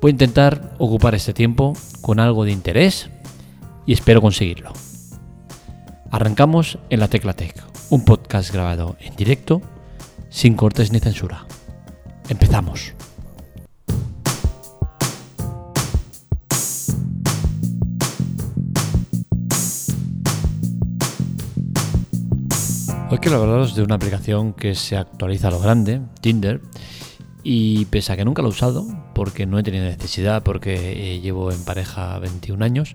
Voy a intentar ocupar este tiempo con algo de interés y espero conseguirlo. Arrancamos en la Tecla Tech, un podcast grabado en directo, sin cortes ni censura. Empezamos. Hoy quiero hablaros de una aplicación que se actualiza a lo grande, Tinder, y pese a que nunca lo he usado, porque no he tenido necesidad, porque eh, llevo en pareja 21 años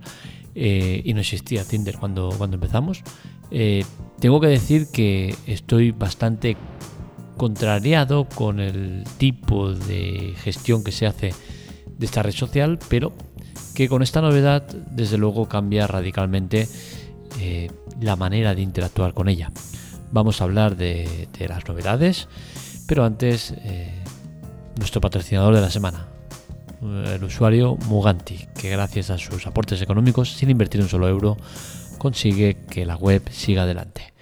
eh, y no existía Tinder cuando, cuando empezamos, eh, tengo que decir que estoy bastante contrariado con el tipo de gestión que se hace de esta red social, pero que con esta novedad desde luego cambia radicalmente la manera de interactuar con ella. Vamos a hablar de, las novedades, pero antes nuestro patrocinador de la semana, el usuario Muganti, que gracias a sus aportes económicos, sin invertir un solo euro, consigue que la web siga adelante.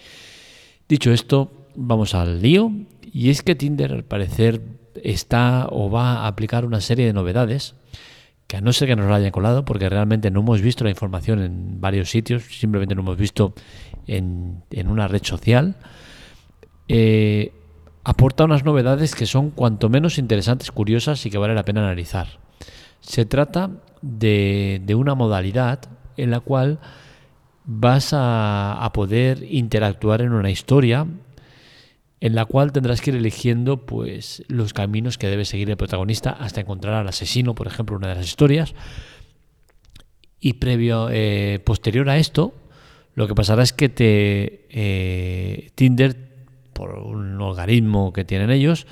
Dicho esto, vamos al lío, y es que Tinder al parecer está o va a aplicar una serie de novedades que a no ser que nos lo hayan colado, porque realmente no hemos visto la información en varios sitios, simplemente lo hemos visto en, una red social, eh, aporta unas novedades que son cuanto menos interesantes, curiosas y que vale la pena analizar. Se trata de, una modalidad en la cual vas a, poder interactuar en una historia en la cual tendrás que ir eligiendo pues los caminos que debe seguir el protagonista hasta encontrar al asesino, por ejemplo, una de las historias. Y previo, eh, posterior a esto, lo que pasará es que te eh, Tinder por un algoritmo que tienen ellos,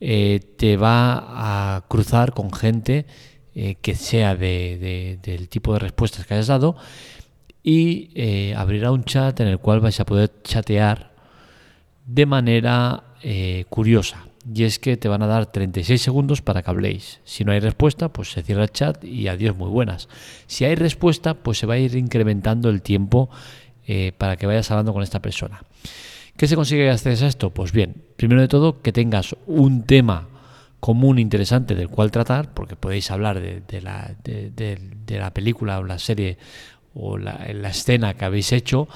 eh, te va a cruzar con gente eh, que sea del tipo de respuestas que hayas dado y eh, abrirá un chat en el cual vais a poder chatear de manera curiosa. Y es que te van a dar 36 segundos para que habléis. Si no hay respuesta, pues se cierra el chat y adiós, muy buenas. Si hay respuesta, pues se va a ir incrementando el tiempo para que vayas hablando con esta persona. ¿Qué se consigue a esto? Pues bien, primero de todo, que tengas un tema común interesante del cual tratar, porque podéis hablar de, la, de, la, película o la serie o la, escena que habéis hecho,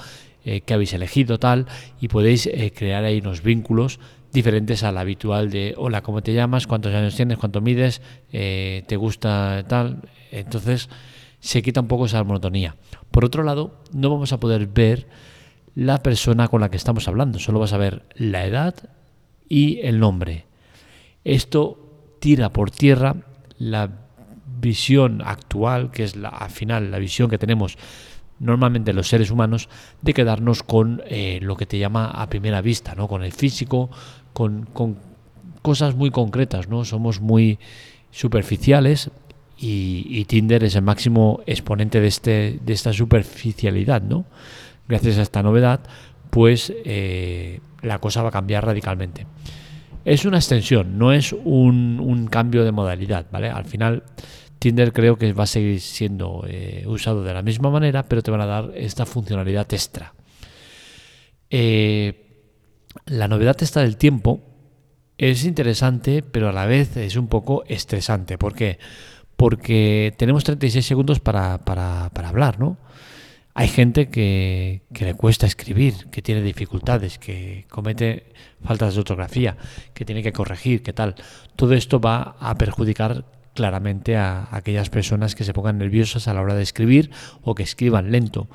eh, que habéis elegido tal, y podéis eh, crear ahí unos vínculos diferentes al habitual de hola, ¿cómo te llamas? ¿Cuántos años tienes? ¿Cuánto mides? Eh, ¿Te gusta tal? Entonces se quita un poco esa monotonía. Por otro lado, no vamos a poder ver la persona con la que estamos hablando. Solo vas a ver la edad y el nombre. Esto tira por tierra la visión actual, que es la, al final la visión que tenemos normalmente los seres humanos, de quedarnos con eh, lo que te llama a primera vista, ¿no? con el físico, con, con cosas muy concretas. ¿no? Somos muy superficiales y, Tinder es el máximo exponente de, este, de esta superficialidad. ¿no? gracias a esta novedad, pues eh, la cosa va a cambiar radicalmente. Es una extensión, no es un, cambio de modalidad, ¿vale? Al final, Tinder creo que va a seguir siendo eh, usado de la misma manera, pero te van a dar esta funcionalidad extra. Eh, la novedad esta del tiempo es interesante, pero a la vez es un poco estresante. ¿Por qué? Porque tenemos 36 segundos para, para, para hablar, ¿no? Hay gente que, le cuesta escribir, que tiene dificultades, que comete faltas de ortografía, que tiene que corregir, que tal. Todo esto va a perjudicar claramente a aquellas personas que se pongan nerviosas a la hora de escribir o que escriban lento.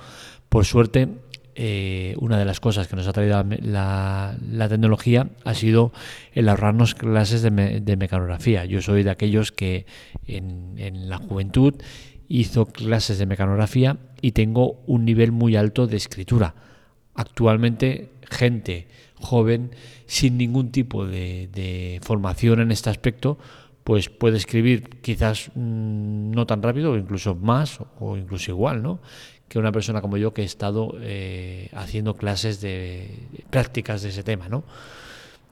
Por suerte, eh, una de las cosas que nos ha traído la, tecnología ha sido el ahorrarnos clases de, mecanografía. Yo soy de aquellos que en la juventud hizo clases de mecanografía y tengo un nivel muy alto de escritura. Actualmente, gente joven sin ningún tipo de, formación en este aspecto, pues puede escribir quizás mm, no tan rápido, o incluso más, o incluso igual, ¿no? Que una persona como yo que he estado eh, haciendo clases de prácticas de ese tema, ¿no?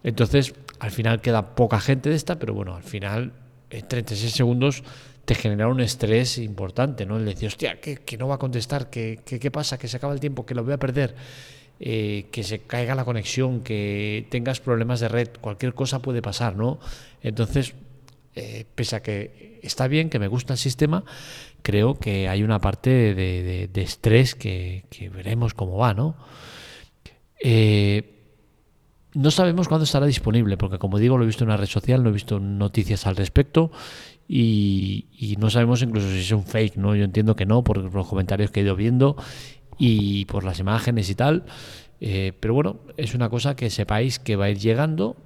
Entonces, al final queda poca gente de esta, pero bueno, al final en 36 segundos te genera un estrés importante, ¿no? El decir, hostia, que, no va a contestar, ¿Qué, ¿Qué, pasa? Que se acaba el tiempo, que lo voy a perder, eh, que se caiga la conexión, que tengas problemas de red, cualquier cosa puede pasar, ¿no? Entonces, eh, pese a que está bien, que me gusta el sistema, creo que hay una parte de, estrés que, que, veremos cómo va, ¿no? Eh, no sabemos cuándo estará disponible, porque como digo, lo he visto en una red social, no he visto noticias al respecto y, no sabemos incluso si es un fake, ¿no? Yo entiendo que no, por los comentarios que he ido viendo y por las imágenes y tal. Eh, pero bueno, es una cosa que sepáis que va a ir llegando.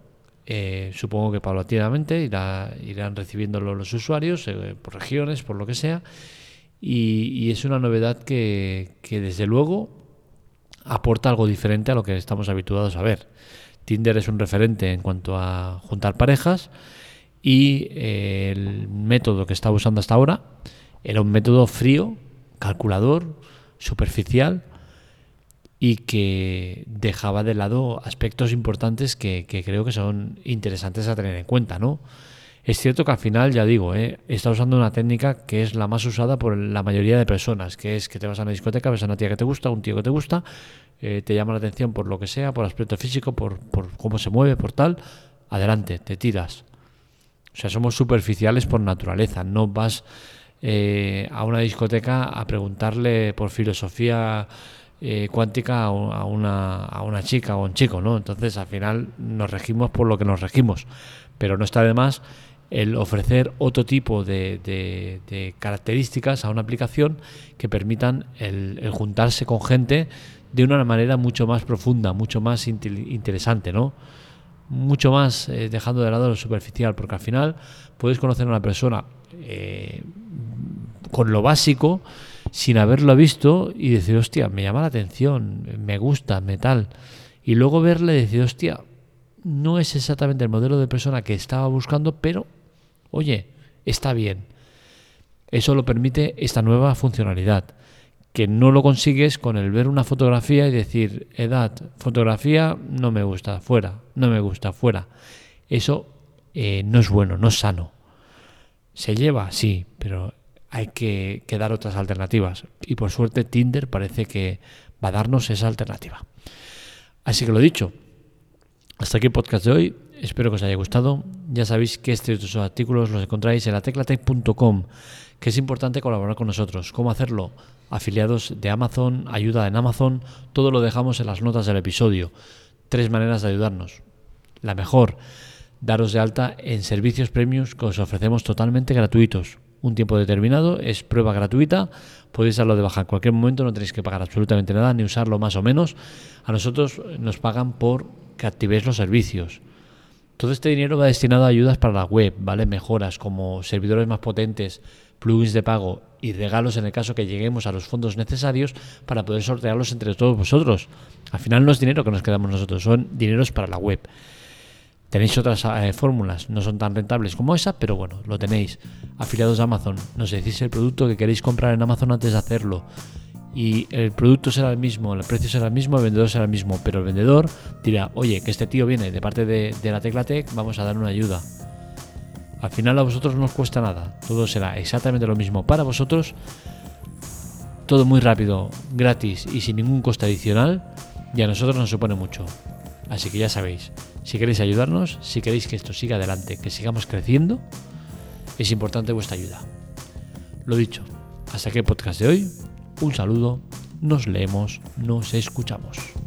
Eh, supongo que paulatinamente irá, irán recibiéndolo los usuarios eh, por regiones, por lo que sea. Y, es una novedad que desde luego aporta algo diferente a lo que estamos habituados a ver. Tinder es un referente en cuanto a juntar parejas y eh, el método que estaba usando hasta ahora era un método frío, calculador, superficial y que dejaba de lado aspectos importantes que, creo que son interesantes a tener en cuenta, ¿no? Es cierto que al final, ya digo, ¿eh? está usando una técnica que es la más usada por la mayoría de personas, que es que te vas a una discoteca, ves a una tía que te gusta, un tío que te gusta, eh, te llama la atención por lo que sea, por aspecto físico, por, por cómo se mueve, por tal, adelante, te tiras. O sea, somos superficiales por naturaleza, no vas eh, a una discoteca a preguntarle por filosofía eh, cuántica a una, a una chica o un chico, ¿no? Entonces al final nos regimos por lo que nos regimos, pero no está de más el ofrecer otro tipo de, características a una aplicación que permitan el juntarse con gente de una manera mucho más profunda, mucho más interesante, ¿no? Mucho más eh, dejando de lado lo superficial, porque al final puedes conocer a una persona eh, con lo básico, sin haberlo visto, y decir, hostia, me llama la atención, me gusta, me tal. Y luego verle y decir, hostia, no es exactamente el modelo de persona que estaba buscando, pero, oye, está bien. Eso lo permite esta nueva funcionalidad que no lo consigues con el ver una fotografía y decir, edad, fotografía, no me gusta, fuera, no me gusta, fuera. Eso eh, no es bueno, no es sano. Se lleva, sí, pero hay que, dar otras alternativas. Y por suerte Tinder parece que va a darnos esa alternativa. Así que lo dicho, hasta aquí el podcast de hoy. Espero que os haya gustado. Ya sabéis que estos artículos los encontráis en la teclatec.com que es importante colaborar con nosotros. ¿Cómo hacerlo? Afiliados de Amazon, ayuda en Amazon, todo lo dejamos en las notas del episodio. Tres maneras de ayudarnos. La mejor, daros de alta en servicios premiums que os ofrecemos totalmente gratuitos. Un tiempo determinado, es prueba gratuita, podéis darlo de baja en cualquier momento, no tenéis que pagar absolutamente nada, ni usarlo más o menos. A nosotros nos pagan por que activéis los servicios. Todo este dinero va destinado a ayudas para la web, ¿vale? Mejoras como servidores más potentes, plugins de pago y regalos en el caso que lleguemos a los fondos necesarios para poder sortearlos entre todos vosotros. Al final no es dinero que nos quedamos nosotros, son dineros para la web. Tenéis otras eh, fórmulas, no son tan rentables como esa, pero bueno, lo tenéis. Afiliados a Amazon, nos decís el producto que queréis comprar en Amazon antes de hacerlo. Y el producto será el mismo, el precio será el mismo, el vendedor será el mismo, pero el vendedor dirá, oye, que este tío viene de parte de, de la Tecla Tech, vamos a dar una ayuda. Al final a vosotros no os cuesta nada, todo será exactamente lo mismo para vosotros, todo muy rápido, gratis y sin ningún coste adicional, y a nosotros nos supone mucho. Así que ya sabéis, si queréis ayudarnos, si queréis que esto siga adelante, que sigamos creciendo, es importante vuestra ayuda. Lo dicho, hasta aquí el podcast de hoy, un saludo, nos leemos, nos escuchamos.